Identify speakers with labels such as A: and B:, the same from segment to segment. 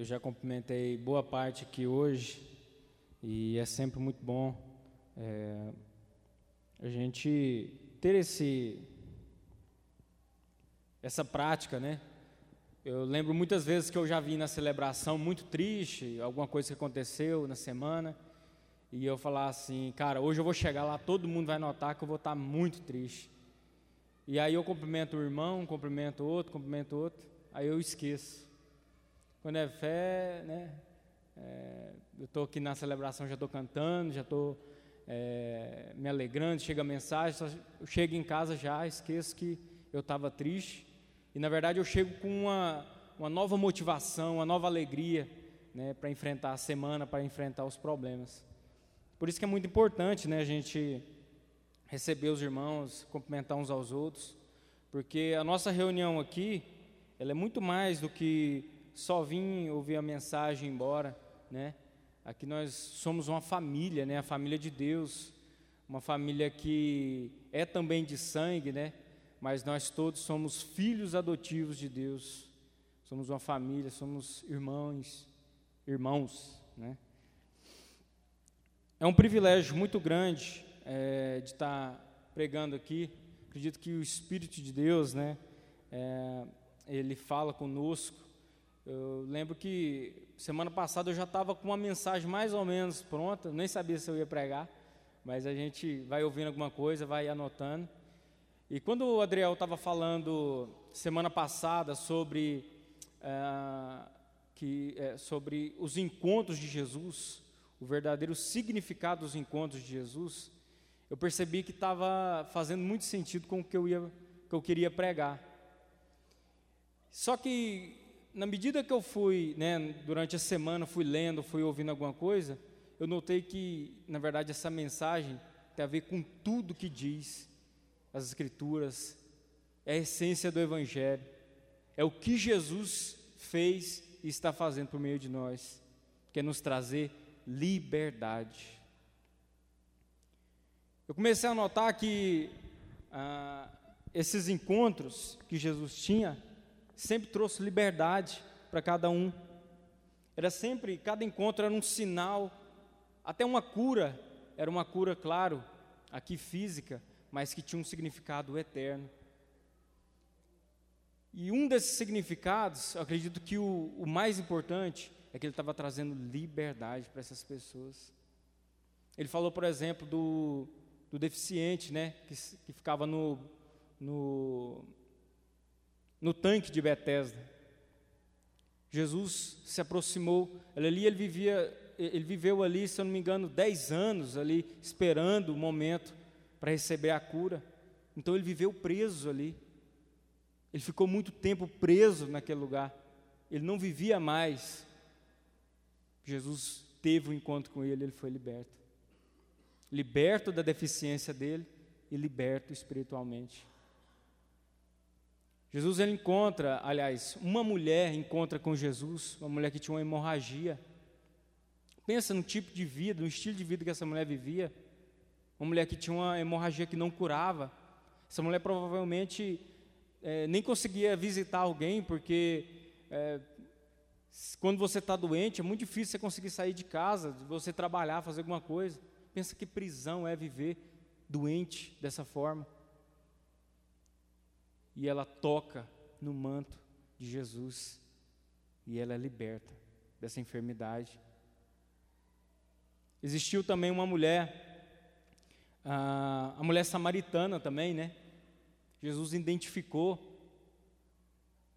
A: eu já cumprimentei boa parte aqui hoje e é sempre muito bom é, a gente ter esse essa prática, né? Eu lembro muitas vezes que eu já vim na celebração muito triste, alguma coisa que aconteceu na semana, e eu falar assim, cara, hoje eu vou chegar lá, todo mundo vai notar que eu vou estar muito triste. E aí eu cumprimento o irmão, cumprimento outro, cumprimento outro, aí eu esqueço. Quando é fé, né? É, eu estou aqui na celebração, já estou cantando, já estou é, me alegrando, chega a mensagem, só, eu chego em casa já, esqueço que eu estava triste. E na verdade eu chego com uma, uma nova motivação, uma nova alegria né, para enfrentar a semana, para enfrentar os problemas. Por isso que é muito importante né, a gente receber os irmãos, cumprimentar uns aos outros, porque a nossa reunião aqui, ela é muito mais do que só vir ouvir a mensagem embora, né? Aqui nós somos uma família, né? A família de Deus, uma família que é também de sangue, né? Mas nós todos somos filhos adotivos de Deus. Somos uma família, somos irmãos, irmãos, né? É um privilégio muito grande é, de estar pregando aqui. Acredito que o Espírito de Deus, né, é, ele fala conosco. Eu lembro que semana passada eu já estava com uma mensagem mais ou menos pronta, nem sabia se eu ia pregar, mas a gente vai ouvindo alguma coisa, vai anotando. E quando o Adriel estava falando semana passada sobre, é, que, é, sobre os encontros de Jesus, o verdadeiro significado dos encontros de Jesus, eu percebi que estava fazendo muito sentido com o que eu, ia, que eu queria pregar. Só que, na medida que eu fui, né, durante a semana, fui lendo, fui ouvindo alguma coisa, eu notei que, na verdade, essa mensagem tem a ver com tudo que diz as Escrituras, é a essência do Evangelho, é o que Jesus fez e está fazendo por meio de nós, que é nos trazer liberdade. Eu comecei a notar que ah, esses encontros que Jesus tinha sempre trouxe liberdade para cada um. Era sempre, cada encontro era um sinal, até uma cura, era uma cura, claro, aqui física, mas que tinha um significado eterno. E um desses significados, eu acredito que o, o mais importante, é que ele estava trazendo liberdade para essas pessoas. Ele falou, por exemplo, do, do deficiente, né, que, que ficava no, no, no tanque de Betesda. Jesus se aproximou, ali ele vivia, ele viveu ali, se eu não me engano, dez anos ali, esperando o momento para receber a cura. Então ele viveu preso ali. Ele ficou muito tempo preso naquele lugar. Ele não vivia mais. Jesus teve um encontro com ele, ele foi liberto liberto da deficiência dele e liberto espiritualmente. Jesus ele encontra, aliás, uma mulher encontra com Jesus, uma mulher que tinha uma hemorragia. Pensa no tipo de vida, no estilo de vida que essa mulher vivia. Uma mulher que tinha uma hemorragia que não curava. Essa mulher provavelmente é, nem conseguia visitar alguém, porque é, quando você está doente é muito difícil você conseguir sair de casa, você trabalhar, fazer alguma coisa. Pensa que prisão é viver doente dessa forma. E ela toca no manto de Jesus e ela é liberta dessa enfermidade. Existiu também uma mulher, a, mulher samaritana também, né? Jesus identificou.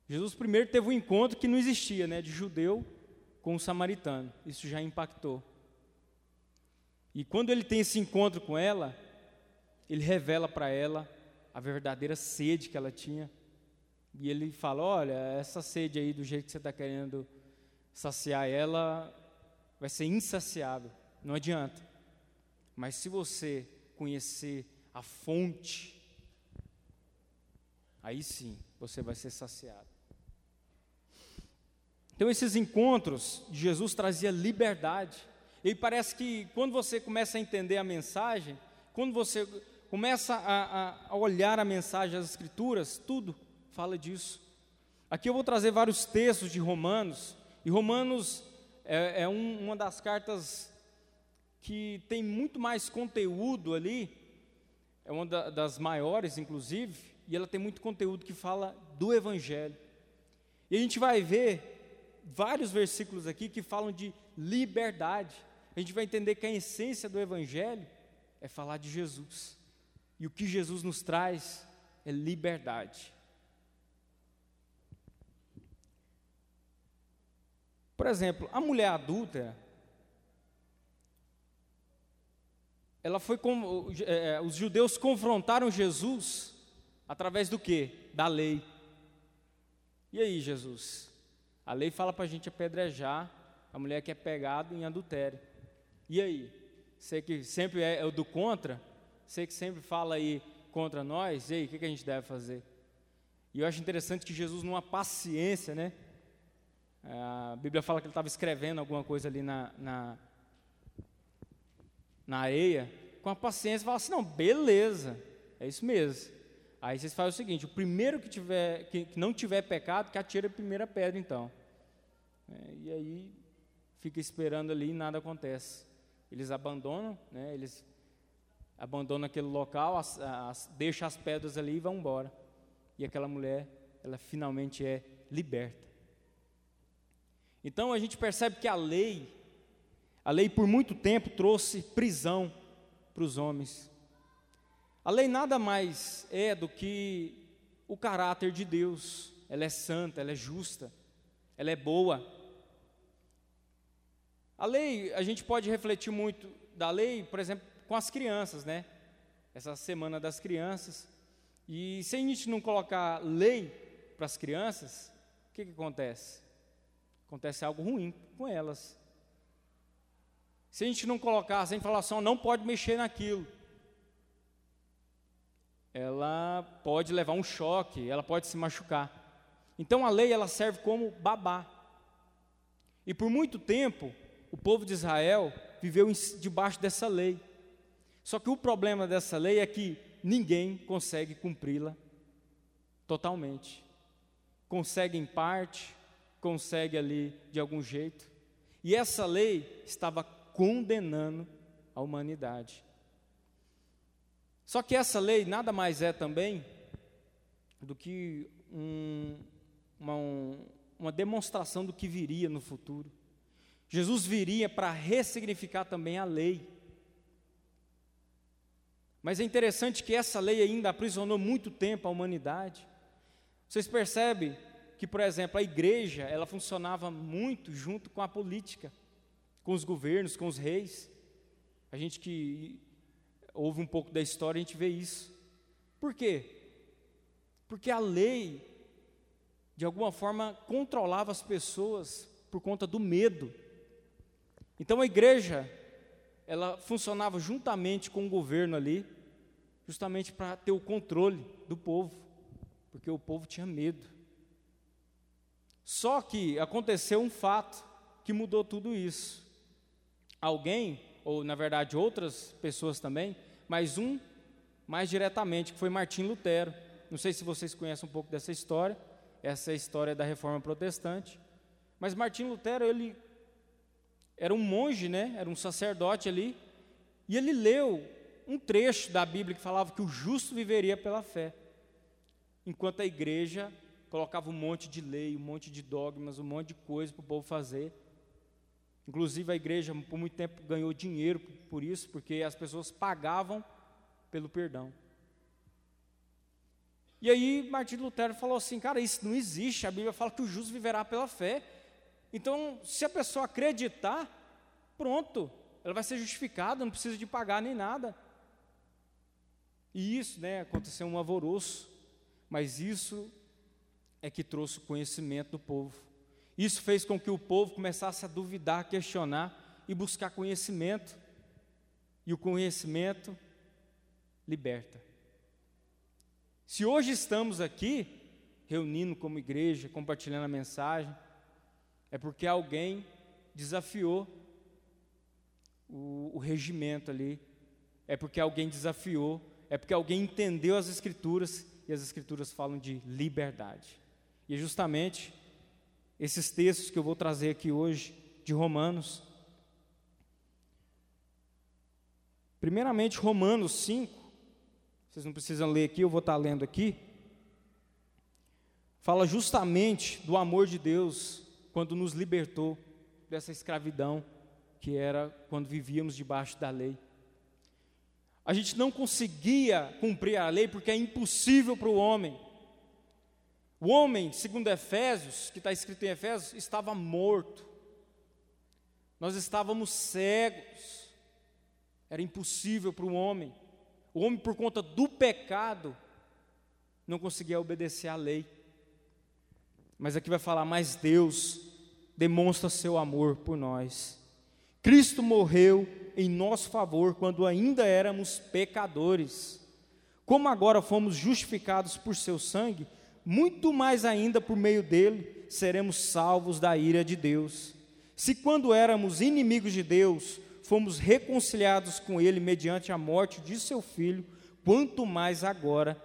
A: Jesus primeiro teve um encontro que não existia, né? De judeu com o samaritano. Isso já impactou. E quando ele tem esse encontro com ela, ele revela para ela a verdadeira sede que ela tinha. E ele fala: Olha, essa sede aí, do jeito que você está querendo saciar ela, vai ser insaciável. Não adianta. Mas se você conhecer a fonte, aí sim você vai ser saciado. Então, esses encontros de Jesus trazia liberdade. E parece que quando você começa a entender a mensagem, quando você começa a, a, olhar a mensagem das Escrituras, tudo fala disso. Aqui eu vou trazer vários textos de Romanos, E Romanos é, é um, uma das cartas que tem muito mais conteúdo ali, é uma da, das maiores, inclusive, e ela tem muito conteúdo que fala do Evangelho. E a gente vai ver vários versículos aqui que falam de liberdade. A gente vai entender que a essência do Evangelho é falar de Jesus. E o que Jesus nos traz é liberdade. Por exemplo, a mulher adulta, ela foi com, é, os judeus confrontaram Jesus através do que? Da lei. E aí, Jesus? A lei fala para a gente apedrejar a mulher que é pegada em adultério. E aí? Você que sempre é, é o do contra, você que sempre fala aí contra nós, e aí, o que, que a gente deve fazer? E eu acho interessante que Jesus, numa paciência, né? A Bíblia fala que ele estava escrevendo alguma coisa ali na, na, na areia, com a paciência, fala assim: não, beleza, é isso mesmo. Aí vocês fazem o seguinte: o primeiro que, tiver, que, que não tiver pecado, que atire a primeira pedra, então. É, e aí fica esperando ali e nada acontece. Eles abandonam, né, eles abandonam aquele local, as, as, deixam as pedras ali e vão embora. E aquela mulher, ela finalmente é liberta. Então a gente percebe que a lei, a lei por muito tempo trouxe prisão para os homens. A lei nada mais é do que o caráter de Deus. Ela é santa, ela é justa, ela é boa. A lei, a gente pode refletir muito da lei, por exemplo, com as crianças, né? Essa semana das crianças. E se a gente não colocar lei para as crianças, o que, que acontece? acontece algo ruim com elas. Se a gente não colocar, sem falar assim, não pode mexer naquilo, ela pode levar um choque, ela pode se machucar. Então a lei ela serve como babá. E por muito tempo, o povo de Israel viveu debaixo dessa lei. Só que o problema dessa lei é que ninguém consegue cumpri-la totalmente. Consegue em parte, consegue ali de algum jeito. E essa lei estava condenando a humanidade. Só que essa lei nada mais é também do que um, uma, um, uma demonstração do que viria no futuro. Jesus viria para ressignificar também a lei. Mas é interessante que essa lei ainda aprisionou muito tempo a humanidade. Vocês percebem que, por exemplo, a igreja, ela funcionava muito junto com a política, com os governos, com os reis. A gente que ouve um pouco da história, a gente vê isso. Por quê? Porque a lei, de alguma forma, controlava as pessoas por conta do medo. Então a igreja, ela funcionava juntamente com o governo ali, justamente para ter o controle do povo, porque o povo tinha medo. Só que aconteceu um fato que mudou tudo isso. Alguém, ou na verdade outras pessoas também, mas um mais diretamente, que foi Martim Lutero. Não sei se vocês conhecem um pouco dessa história, essa é a história da reforma protestante. Mas Martim Lutero, ele era um monge, né? Era um sacerdote ali, e ele leu um trecho da Bíblia que falava que o justo viveria pela fé, enquanto a igreja colocava um monte de lei, um monte de dogmas, um monte de coisa para o povo fazer. Inclusive a igreja por muito tempo ganhou dinheiro por isso, porque as pessoas pagavam pelo perdão. E aí Martinho Lutero falou assim, cara, isso não existe, a Bíblia fala que o justo viverá pela fé. Então, se a pessoa acreditar, pronto, ela vai ser justificada, não precisa de pagar nem nada. E isso, né, aconteceu um alvoroço, mas isso é que trouxe o conhecimento do povo. Isso fez com que o povo começasse a duvidar, questionar e buscar conhecimento. E o conhecimento liberta. Se hoje estamos aqui, reunindo como igreja, compartilhando a mensagem, é porque alguém desafiou o, o regimento ali, é porque alguém desafiou, é porque alguém entendeu as Escrituras e as Escrituras falam de liberdade. E é justamente esses textos que eu vou trazer aqui hoje, de Romanos. Primeiramente, Romanos 5, vocês não precisam ler aqui, eu vou estar lendo aqui. Fala justamente do amor de Deus quando nos libertou dessa escravidão que era quando vivíamos debaixo da lei. A gente não conseguia cumprir a lei porque é impossível para o homem. O homem, segundo Efésios, que está escrito em Efésios, estava morto. Nós estávamos cegos. Era impossível para o homem. O homem, por conta do pecado, não conseguia obedecer à lei. Mas aqui vai falar, mas Deus demonstra seu amor por nós. Cristo morreu em nosso favor quando ainda éramos pecadores. Como agora fomos justificados por seu sangue, muito mais ainda por meio dele seremos salvos da ira de Deus. Se quando éramos inimigos de Deus, fomos reconciliados com ele mediante a morte de seu filho, quanto mais agora,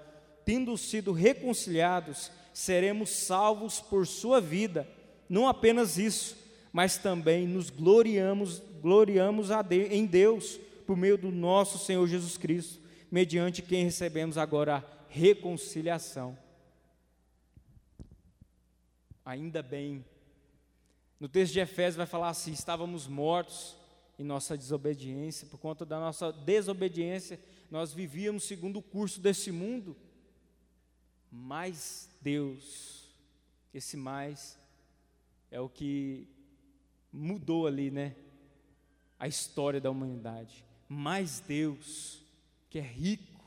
A: tendo sido reconciliados, seremos salvos por sua vida. Não apenas isso, mas também nos gloriamos, gloriamos em Deus por meio do nosso Senhor Jesus Cristo, mediante quem recebemos agora a reconciliação ainda bem. No texto de Efésios vai falar assim: estávamos mortos em nossa desobediência, por conta da nossa desobediência, nós vivíamos segundo o curso desse mundo. Mas Deus, esse mais é o que mudou ali, né? A história da humanidade. Mas Deus, que é rico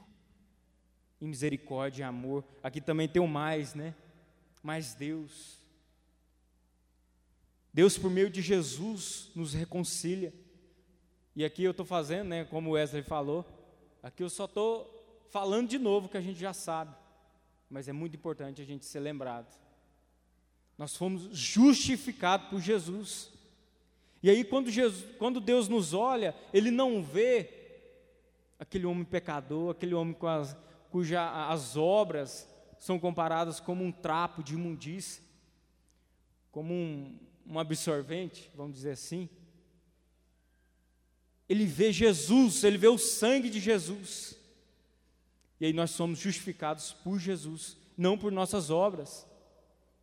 A: em misericórdia e amor, aqui também tem o mais, né? Mas Deus, Deus, por meio de Jesus, nos reconcilia. E aqui eu estou fazendo, né, como o Wesley falou, aqui eu só estou falando de novo que a gente já sabe, mas é muito importante a gente ser lembrado. Nós fomos justificados por Jesus. E aí, quando, Jesus, quando Deus nos olha, Ele não vê aquele homem pecador, aquele homem as, cuja as obras são comparadas como um trapo de imundícia, como um, um absorvente, vamos dizer assim, ele vê Jesus, ele vê o sangue de Jesus. E aí nós somos justificados por Jesus, não por nossas obras.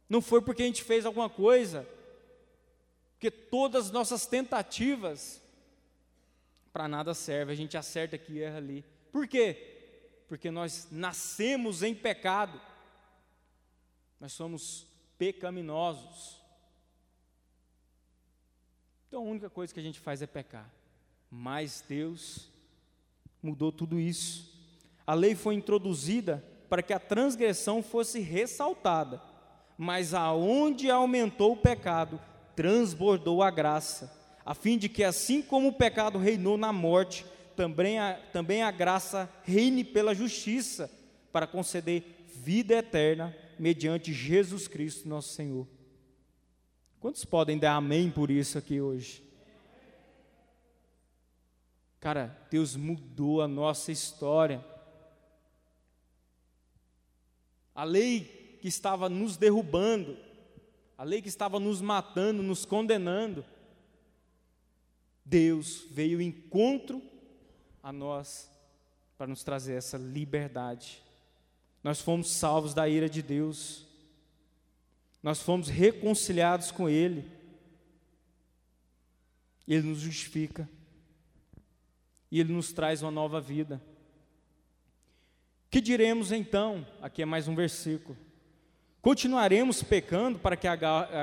A: Não foi porque a gente fez alguma coisa, porque todas as nossas tentativas para nada serve, a gente acerta aqui erra ali. Por quê? Porque nós nascemos em pecado. Nós somos pecaminosos. Então a única coisa que a gente faz é pecar. Mas Deus mudou tudo isso. A lei foi introduzida para que a transgressão fosse ressaltada, mas aonde aumentou o pecado, transbordou a graça, a fim de que assim como o pecado reinou na morte, também a, também a graça reine pela justiça, para conceder vida eterna mediante Jesus Cristo, nosso Senhor. Quantos podem dar amém por isso aqui hoje? Cara, Deus mudou a nossa história. A lei que estava nos derrubando, a lei que estava nos matando, nos condenando, Deus veio encontro a nós para nos trazer essa liberdade. Nós fomos salvos da ira de Deus. Nós fomos reconciliados com Ele. Ele nos justifica. E Ele nos traz uma nova vida. Que diremos então? Aqui é mais um versículo. Continuaremos pecando para que a,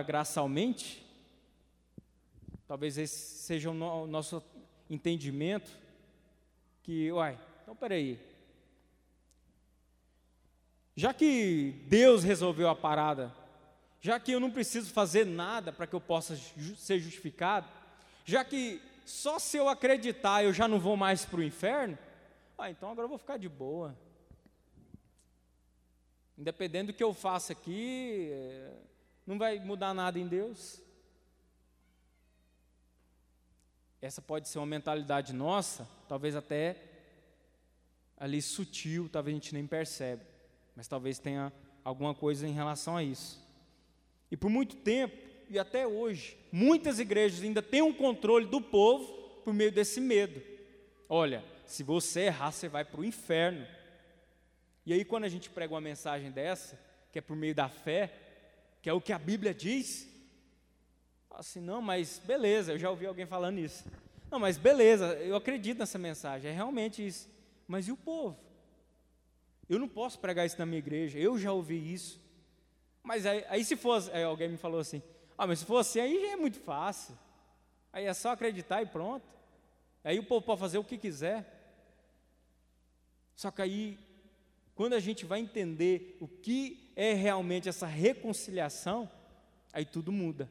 A: graça aumente? Talvez esse seja o, o nosso entendimento. Que, uai, então peraí. Já que Deus resolveu a parada já que eu não preciso fazer nada para que eu possa ser justificado, já que só se eu acreditar eu já não vou mais para o inferno, ah, então agora eu vou ficar de boa. Independente do que eu faça aqui, eh, não vai mudar nada em Deus. Essa pode ser uma mentalidade nossa, talvez até ali sutil, talvez a gente nem percebe, mas talvez tenha alguma coisa em relação a isso. E por muito tempo, e até hoje, muitas igrejas ainda têm um controle do povo por meio desse medo. Olha, se você errar, você vai para o inferno. E aí, quando a gente prega uma mensagem dessa, que é por meio da fé, que é o que a Bíblia diz, assim, não, mas beleza, eu já ouvi alguém falando isso. Não, mas beleza, eu acredito nessa mensagem, é realmente isso. Mas e o povo? Eu não posso pregar isso na minha igreja, eu já ouvi isso. Mas aí, aí se fosse, aí alguém me falou assim, ah, mas se fosse assim, aí já é muito fácil. Aí é só acreditar e pronto. Aí o povo pode fazer o que quiser. Só que aí, quando a gente vai entender o que é realmente essa reconciliação, aí tudo muda.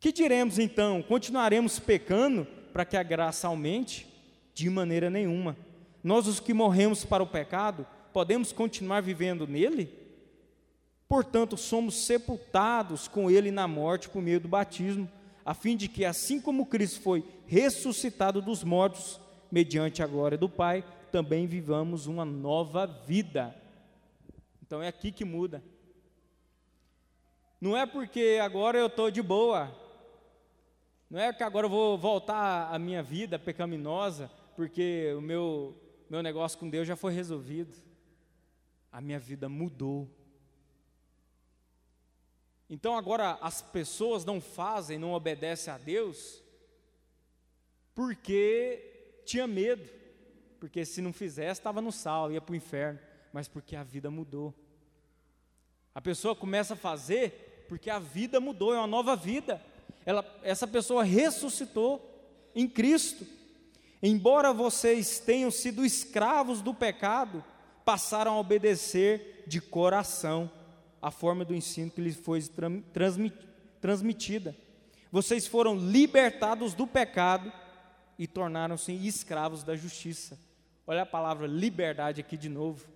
A: Que diremos então? Continuaremos pecando para que a graça aumente? De maneira nenhuma. Nós, os que morremos para o pecado, podemos continuar vivendo nele? Portanto, somos sepultados com ele na morte por meio do batismo, a fim de que, assim como Cristo foi ressuscitado dos mortos, mediante a glória do Pai, também vivamos uma nova vida. Então é aqui que muda. Não é porque agora eu estou de boa, não é que agora eu vou voltar à minha vida pecaminosa, porque o meu, meu negócio com Deus já foi resolvido. A minha vida mudou. Então agora as pessoas não fazem, não obedecem a Deus, porque tinha medo, porque se não fizesse estava no sal, ia para o inferno, mas porque a vida mudou. A pessoa começa a fazer porque a vida mudou, é uma nova vida ela, essa pessoa ressuscitou em Cristo. Embora vocês tenham sido escravos do pecado, passaram a obedecer de coração a forma do ensino que lhes foi transmitida. Vocês foram libertados do pecado e tornaram-se escravos da justiça. Olha a palavra liberdade aqui de novo.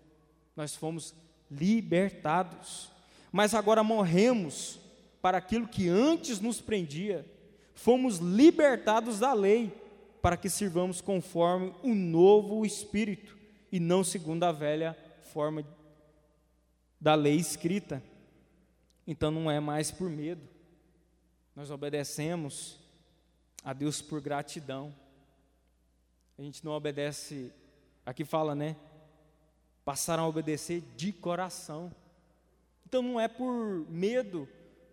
A: Nós fomos libertados, mas agora morremos para aquilo que antes nos prendia, fomos libertados da lei, para que sirvamos conforme o novo Espírito, e não segundo a velha forma da lei escrita. Então não é mais por medo, nós obedecemos a Deus por gratidão. A gente não obedece, aqui fala, né? Passaram a obedecer de coração. Então não é por medo,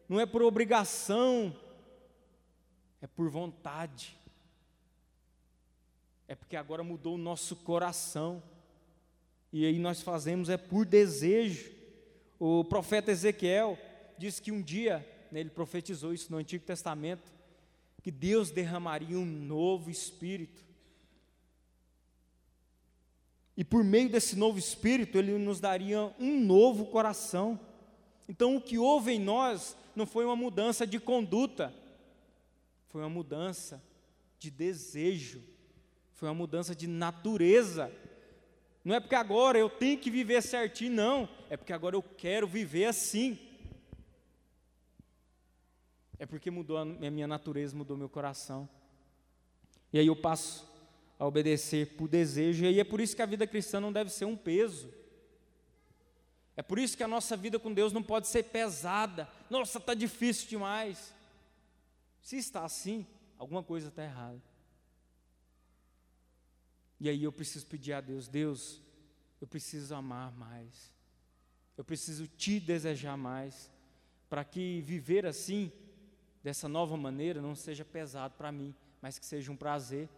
A: não é por obrigação, é por vontade. É porque agora mudou o nosso coração. E aí nós fazemos é por desejo. O profeta Ezequiel disse que um dia, né, ele profetizou isso no Antigo Testamento, que Deus derramaria um novo espírito. E por meio desse novo espírito, ele nos daria um novo coração. Então, o que houve em nós não foi uma mudança de conduta, foi uma mudança de desejo, foi uma mudança de natureza. Não é porque agora eu tenho que viver certinho, não, é porque agora eu quero viver assim. É porque mudou a minha natureza, mudou meu coração. E aí eu passo a obedecer por desejo, e aí é por isso que a vida cristã não deve ser um peso. É por isso que a nossa vida com Deus não pode ser pesada. Nossa, está difícil demais. Se está assim, alguma coisa está errada. E aí eu preciso pedir a Deus: Deus, eu preciso amar mais. Eu preciso te desejar mais. Para que viver assim, dessa nova maneira, não seja pesado para mim, mas que seja um prazer.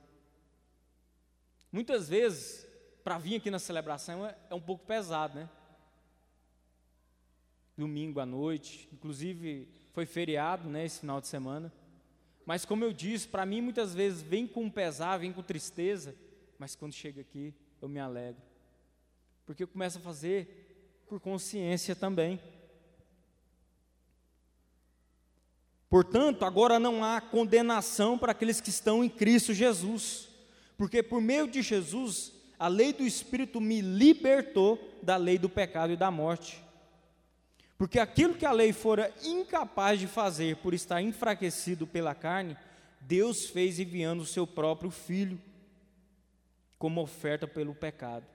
A: Muitas vezes, para vir aqui na celebração é, é um pouco pesado, né? domingo à noite, inclusive foi feriado, né, esse final de semana. Mas como eu disse, para mim muitas vezes vem com pesar, vem com tristeza, mas quando chega aqui eu me alegro. Porque eu começo a fazer por consciência também. Portanto, agora não há condenação para aqueles que estão em Cristo Jesus, porque por meio de Jesus, a lei do Espírito me libertou da lei do pecado e da morte. Porque aquilo que a lei fora incapaz de fazer por estar enfraquecido pela carne, Deus fez enviando o seu próprio filho como oferta pelo pecado.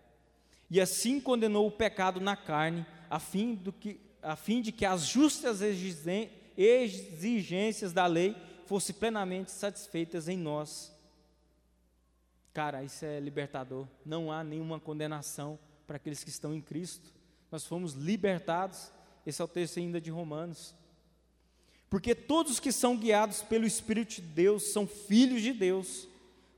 A: E assim condenou o pecado na carne, a fim, do que, a fim de que as justas exigências da lei fossem plenamente satisfeitas em nós. Cara, isso é libertador. Não há nenhuma condenação para aqueles que estão em Cristo. Nós fomos libertados. Esse é o texto ainda de Romanos. Porque todos que são guiados pelo Espírito de Deus são filhos de Deus,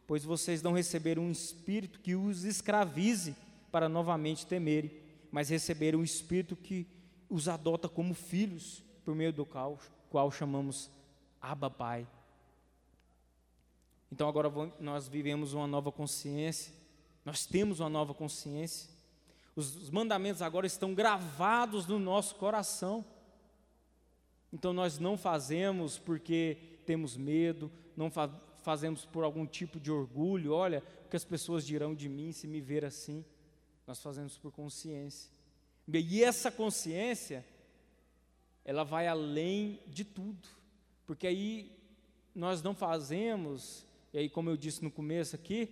A: pois vocês não receberam um espírito que os escravize para novamente temerem, mas receberam um espírito que os adota como filhos, por meio do qual, qual chamamos Abba Pai. Então agora nós vivemos uma nova consciência, nós temos uma nova consciência. Os, os mandamentos agora estão gravados no nosso coração. Então nós não fazemos porque temos medo, não fa fazemos por algum tipo de orgulho, olha, o que as pessoas dirão de mim se me ver assim. Nós fazemos por consciência. E essa consciência, ela vai além de tudo, porque aí nós não fazemos, e aí como eu disse no começo aqui,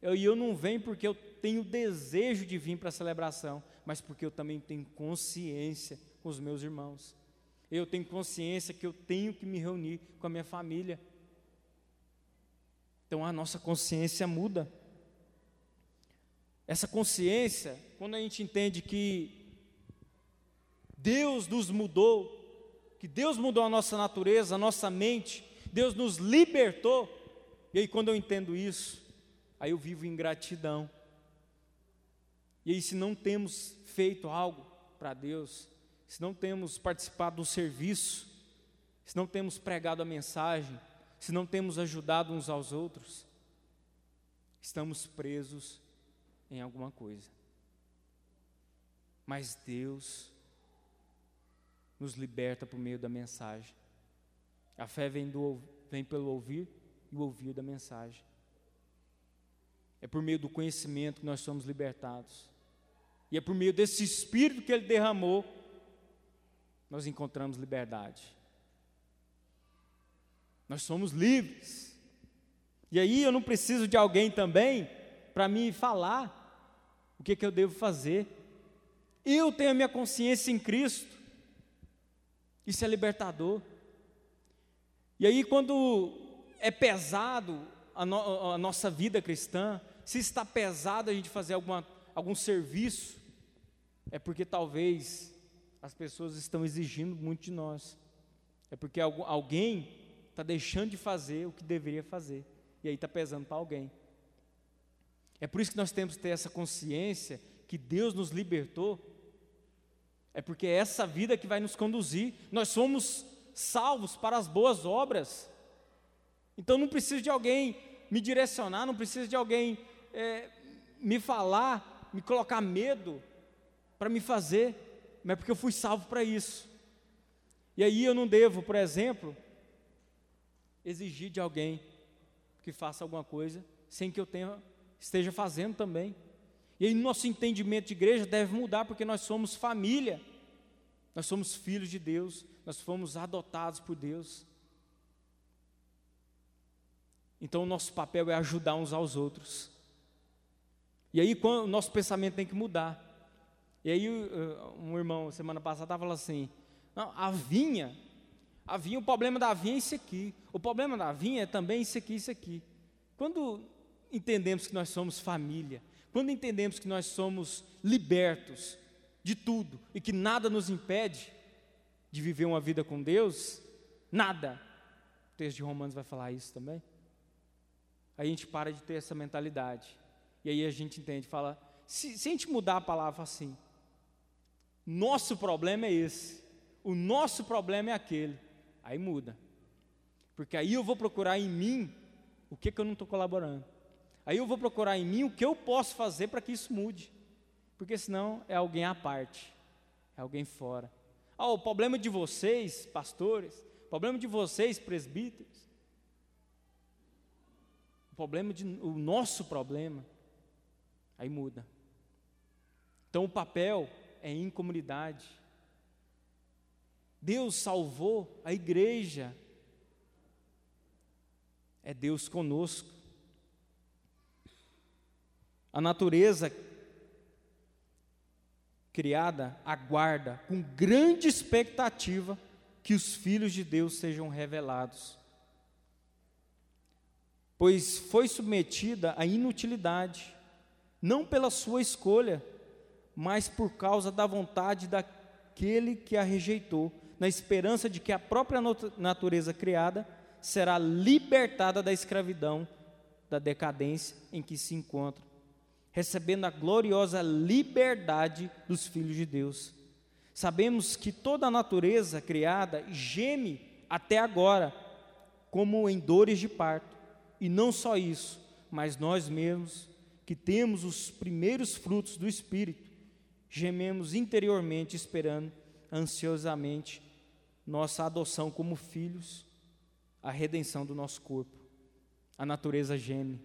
A: eu, eu não venho porque eu tenho desejo de vir para a celebração, mas porque eu também tenho consciência com os meus irmãos eu tenho consciência que eu tenho que me reunir com a minha família. Então a nossa consciência muda. Essa consciência, quando a gente entende que Deus nos mudou, que Deus mudou a nossa natureza, a nossa mente, Deus nos libertou, e aí quando eu entendo isso, aí eu vivo em gratidão. E aí, se não temos feito algo para Deus, se não temos participado do serviço, se não temos pregado a mensagem, se não temos ajudado uns aos outros, estamos presos em alguma coisa. Mas Deus nos liberta por meio da mensagem. A fé vem, do, vem pelo ouvir e o ouvir da mensagem. É por meio do conhecimento que nós somos libertados. E é por meio desse Espírito que Ele derramou nós encontramos liberdade. Nós somos livres. E aí eu não preciso de alguém também para me falar o que, que eu devo fazer. Eu tenho a minha consciência em Cristo. Isso é libertador. E aí, quando é pesado a, no, a nossa vida cristã, se está pesado a gente fazer alguma, algum serviço, é porque talvez as pessoas estão exigindo muito de nós. É porque alguém está deixando de fazer o que deveria fazer. E aí está pesando para alguém. É por isso que nós temos que ter essa consciência que Deus nos libertou. É porque é essa vida que vai nos conduzir. Nós somos salvos para as boas obras. Então não preciso de alguém me direcionar, não preciso de alguém é, me falar, me colocar medo para me fazer mas é porque eu fui salvo para isso. E aí eu não devo, por exemplo, exigir de alguém que faça alguma coisa sem que eu tenha, esteja fazendo também. E aí nosso entendimento de igreja deve mudar porque nós somos família. Nós somos filhos de Deus, nós fomos adotados por Deus. Então o nosso papel é ajudar uns aos outros. E aí o nosso pensamento tem que mudar. E aí um irmão, semana passada, falando assim, não, a vinha, a vinha, o problema da vinha é isso aqui. O problema da vinha é também isso aqui, isso aqui. Quando entendemos que nós somos família, quando entendemos que nós somos libertos de tudo e que nada nos impede de viver uma vida com Deus, nada. O texto de Romanos vai falar isso também. A gente para de ter essa mentalidade. E aí a gente entende, fala, se, se a gente mudar a palavra assim, nosso problema é esse. O nosso problema é aquele. Aí muda. Porque aí eu vou procurar em mim o que, que eu não estou colaborando. Aí eu vou procurar em mim o que eu posso fazer para que isso mude. Porque senão é alguém à parte, é alguém fora. Ah, o problema de vocês, pastores, o problema de vocês, presbíteros, o problema de, o nosso problema, aí muda. Então o papel é em comunidade. Deus salvou a igreja. É Deus conosco. A natureza criada aguarda com grande expectativa que os filhos de Deus sejam revelados. Pois foi submetida à inutilidade, não pela sua escolha, mas por causa da vontade daquele que a rejeitou, na esperança de que a própria natureza criada será libertada da escravidão, da decadência em que se encontra, recebendo a gloriosa liberdade dos filhos de Deus. Sabemos que toda a natureza criada geme até agora, como em dores de parto, e não só isso, mas nós mesmos, que temos os primeiros frutos do Espírito, gememos interiormente, esperando ansiosamente nossa adoção como filhos, a redenção do nosso corpo. A natureza geme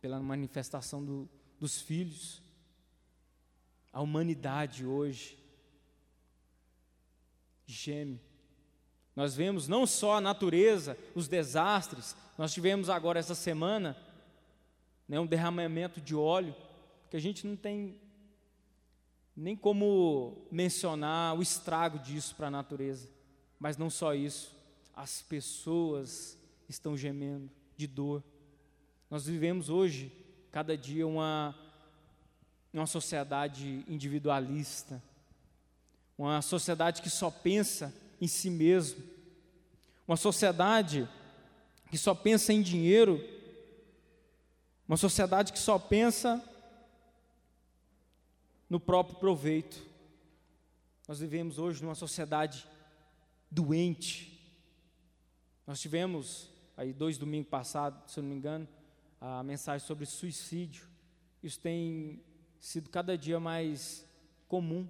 A: pela manifestação do, dos filhos. A humanidade hoje geme. Nós vemos não só a natureza, os desastres, nós tivemos agora essa semana né, um derramamento de óleo, que a gente não tem nem como mencionar o estrago disso para a natureza. Mas não só isso, as pessoas estão gemendo de dor. Nós vivemos hoje, cada dia, uma, uma sociedade individualista, uma sociedade que só pensa em si mesmo, uma sociedade que só pensa em dinheiro, uma sociedade que só pensa no próprio proveito. Nós vivemos hoje numa sociedade doente. Nós tivemos aí dois domingos passados, se eu não me engano, a mensagem sobre suicídio. Isso tem sido cada dia mais comum.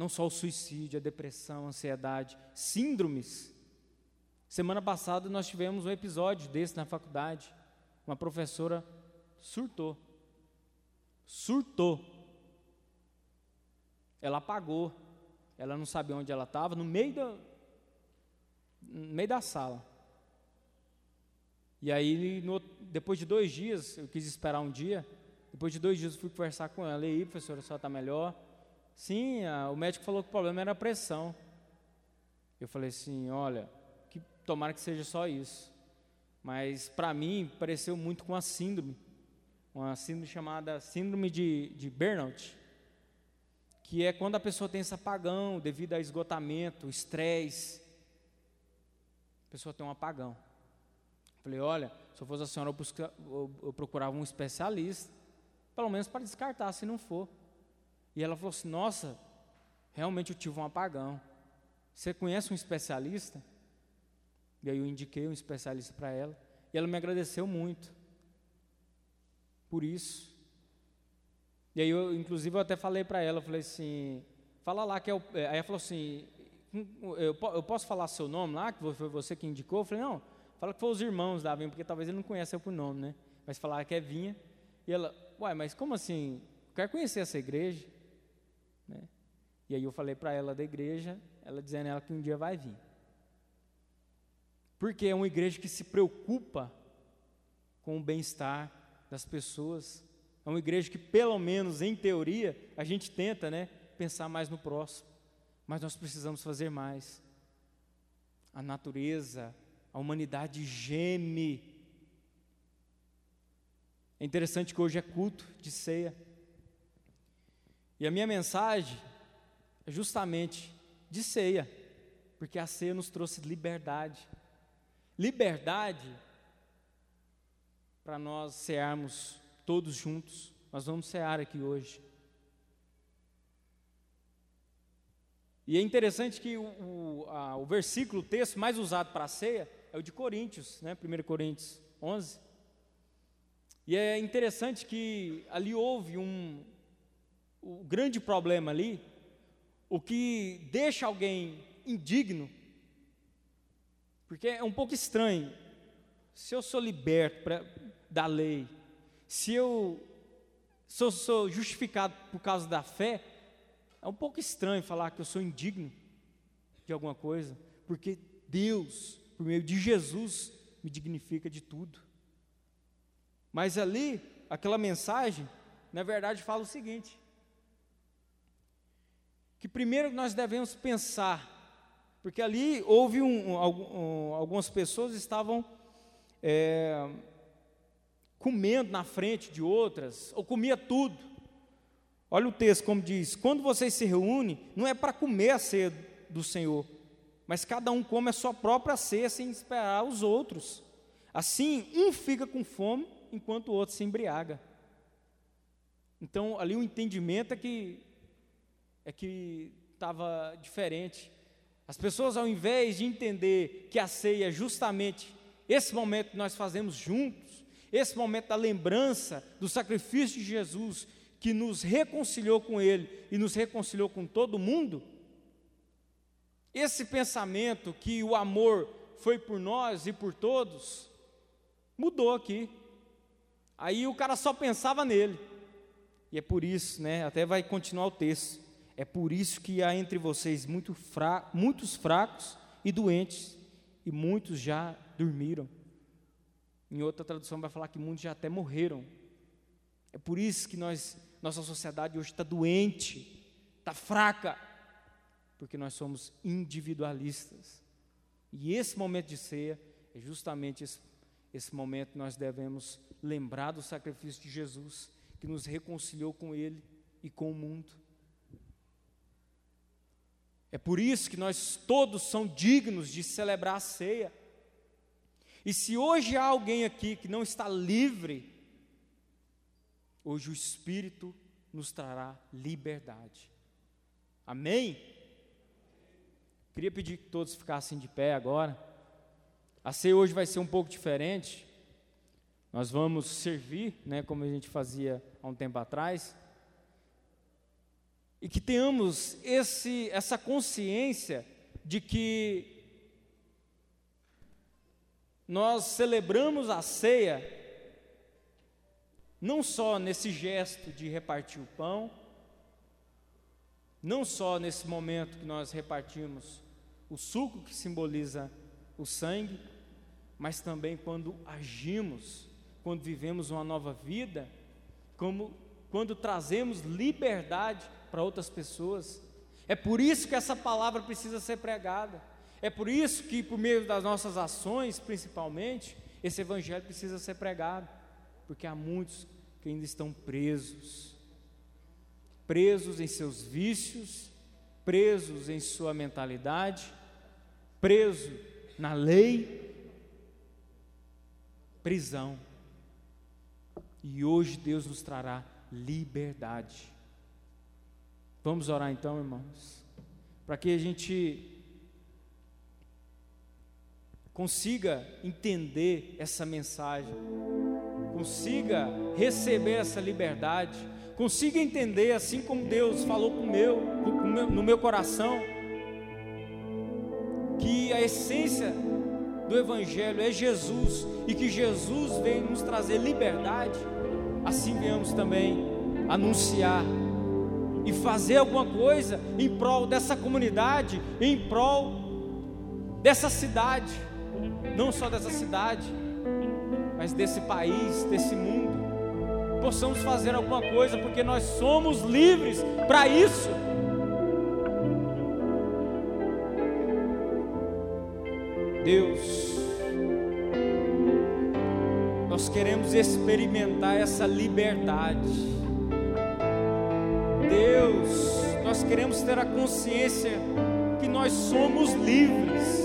A: Não só o suicídio, a depressão, a ansiedade, síndromes. Semana passada nós tivemos um episódio desse na faculdade. Uma professora surtou. Surtou. Ela apagou. Ela não sabia onde ela estava, no meio da, no meio da sala. E aí, no, depois de dois dias, eu quis esperar um dia. Depois de dois dias, eu fui conversar com ela. E aí, professora, a senhora está melhor? Sim, a, o médico falou que o problema era a pressão. Eu falei assim: olha, que, tomara que seja só isso. Mas para mim, pareceu muito com a síndrome. Uma síndrome chamada Síndrome de, de Burnout. Que é quando a pessoa tem esse apagão devido a esgotamento, estresse. A pessoa tem um apagão. Falei, olha, se eu fosse a senhora, eu procurava um especialista, pelo menos para descartar, se não for. E ela falou assim: Nossa, realmente eu tive um apagão. Você conhece um especialista? E aí eu indiquei um especialista para ela. E ela me agradeceu muito por isso. E aí eu, inclusive, eu até falei para ela, eu falei assim, fala lá que é o. É, aí ela falou assim, hum, eu, eu posso falar seu nome lá, que foi você que indicou? Eu falei, não, Fala que foi os irmãos da Vinha, porque talvez ele não conhece eu por nome, né? Mas falaram que é Vinha. E ela, uai, mas como assim? Quer conhecer essa igreja? E aí eu falei para ela da igreja, ela dizendo ela que um dia vai vir. Porque é uma igreja que se preocupa com o bem-estar das pessoas. É uma igreja que, pelo menos em teoria, a gente tenta, né, pensar mais no próximo. Mas nós precisamos fazer mais. A natureza, a humanidade geme. É interessante que hoje é culto de ceia. E a minha mensagem justamente de ceia, porque a ceia nos trouxe liberdade. Liberdade para nós cearmos todos juntos. Nós vamos cear aqui hoje. E é interessante que o, o, a, o versículo, o texto mais usado para a ceia, é o de Coríntios, né? 1 Coríntios 11. E é interessante que ali houve um, um grande problema ali, o que deixa alguém indigno, porque é um pouco estranho. Se eu sou liberto pra, da lei, se eu sou, sou justificado por causa da fé, é um pouco estranho falar que eu sou indigno de alguma coisa, porque Deus por meio de Jesus, me dignifica de tudo. Mas ali, aquela mensagem, na verdade, fala o seguinte: que primeiro nós devemos pensar Porque ali houve um, um, algumas pessoas estavam é, comendo na frente de outras, ou comia tudo. Olha o texto como diz: quando vocês se reúnem, não é para comer a ceia do Senhor, mas cada um come a sua própria ceia sem esperar os outros. Assim, um fica com fome enquanto o outro se embriaga. Então, ali o entendimento é que é que estava diferente. As pessoas, ao invés de entender que a ceia é justamente esse momento que nós fazemos juntos, esse momento da lembrança do sacrifício de Jesus, que nos reconciliou com Ele e nos reconciliou com todo mundo, esse pensamento que o amor foi por nós e por todos, mudou aqui. Aí o cara só pensava nele. E é por isso, né? Até vai continuar o texto. É por isso que há entre vocês muito fra muitos fracos e doentes, e muitos já dormiram. Em outra tradução vai falar que muitos já até morreram. É por isso que nós, nossa sociedade hoje está doente, está fraca, porque nós somos individualistas. E esse momento de ceia é justamente esse, esse momento que nós devemos lembrar do sacrifício de Jesus, que nos reconciliou com Ele e com o mundo. É por isso que nós todos somos dignos de celebrar a ceia. E se hoje há alguém aqui que não está livre, hoje o Espírito nos trará liberdade. Amém? Queria pedir que todos ficassem de pé agora. A ceia hoje vai ser um pouco diferente. Nós vamos servir, né, como a gente fazia há um tempo atrás. E que tenhamos esse, essa consciência de que nós celebramos a ceia não só nesse gesto de repartir o pão, não só nesse momento que nós repartimos o suco que simboliza o sangue, mas também quando agimos, quando vivemos uma nova vida, como quando trazemos liberdade para outras pessoas. É por isso que essa palavra precisa ser pregada. É por isso que, por meio das nossas ações, principalmente, esse evangelho precisa ser pregado, porque há muitos que ainda estão presos presos em seus vícios, presos em sua mentalidade, preso na lei, prisão. E hoje Deus nos trará liberdade. Vamos orar então, irmãos, para que a gente consiga entender essa mensagem, consiga receber essa liberdade, consiga entender assim como Deus falou com meu, no meu coração, que a essência do Evangelho é Jesus e que Jesus vem nos trazer liberdade, assim venhamos também anunciar e fazer alguma coisa em prol dessa comunidade, em prol dessa cidade não só dessa cidade, mas desse país, desse mundo. Possamos fazer alguma coisa, porque nós somos livres para isso. Deus, nós queremos experimentar essa liberdade. Deus, nós queremos ter a consciência que nós somos livres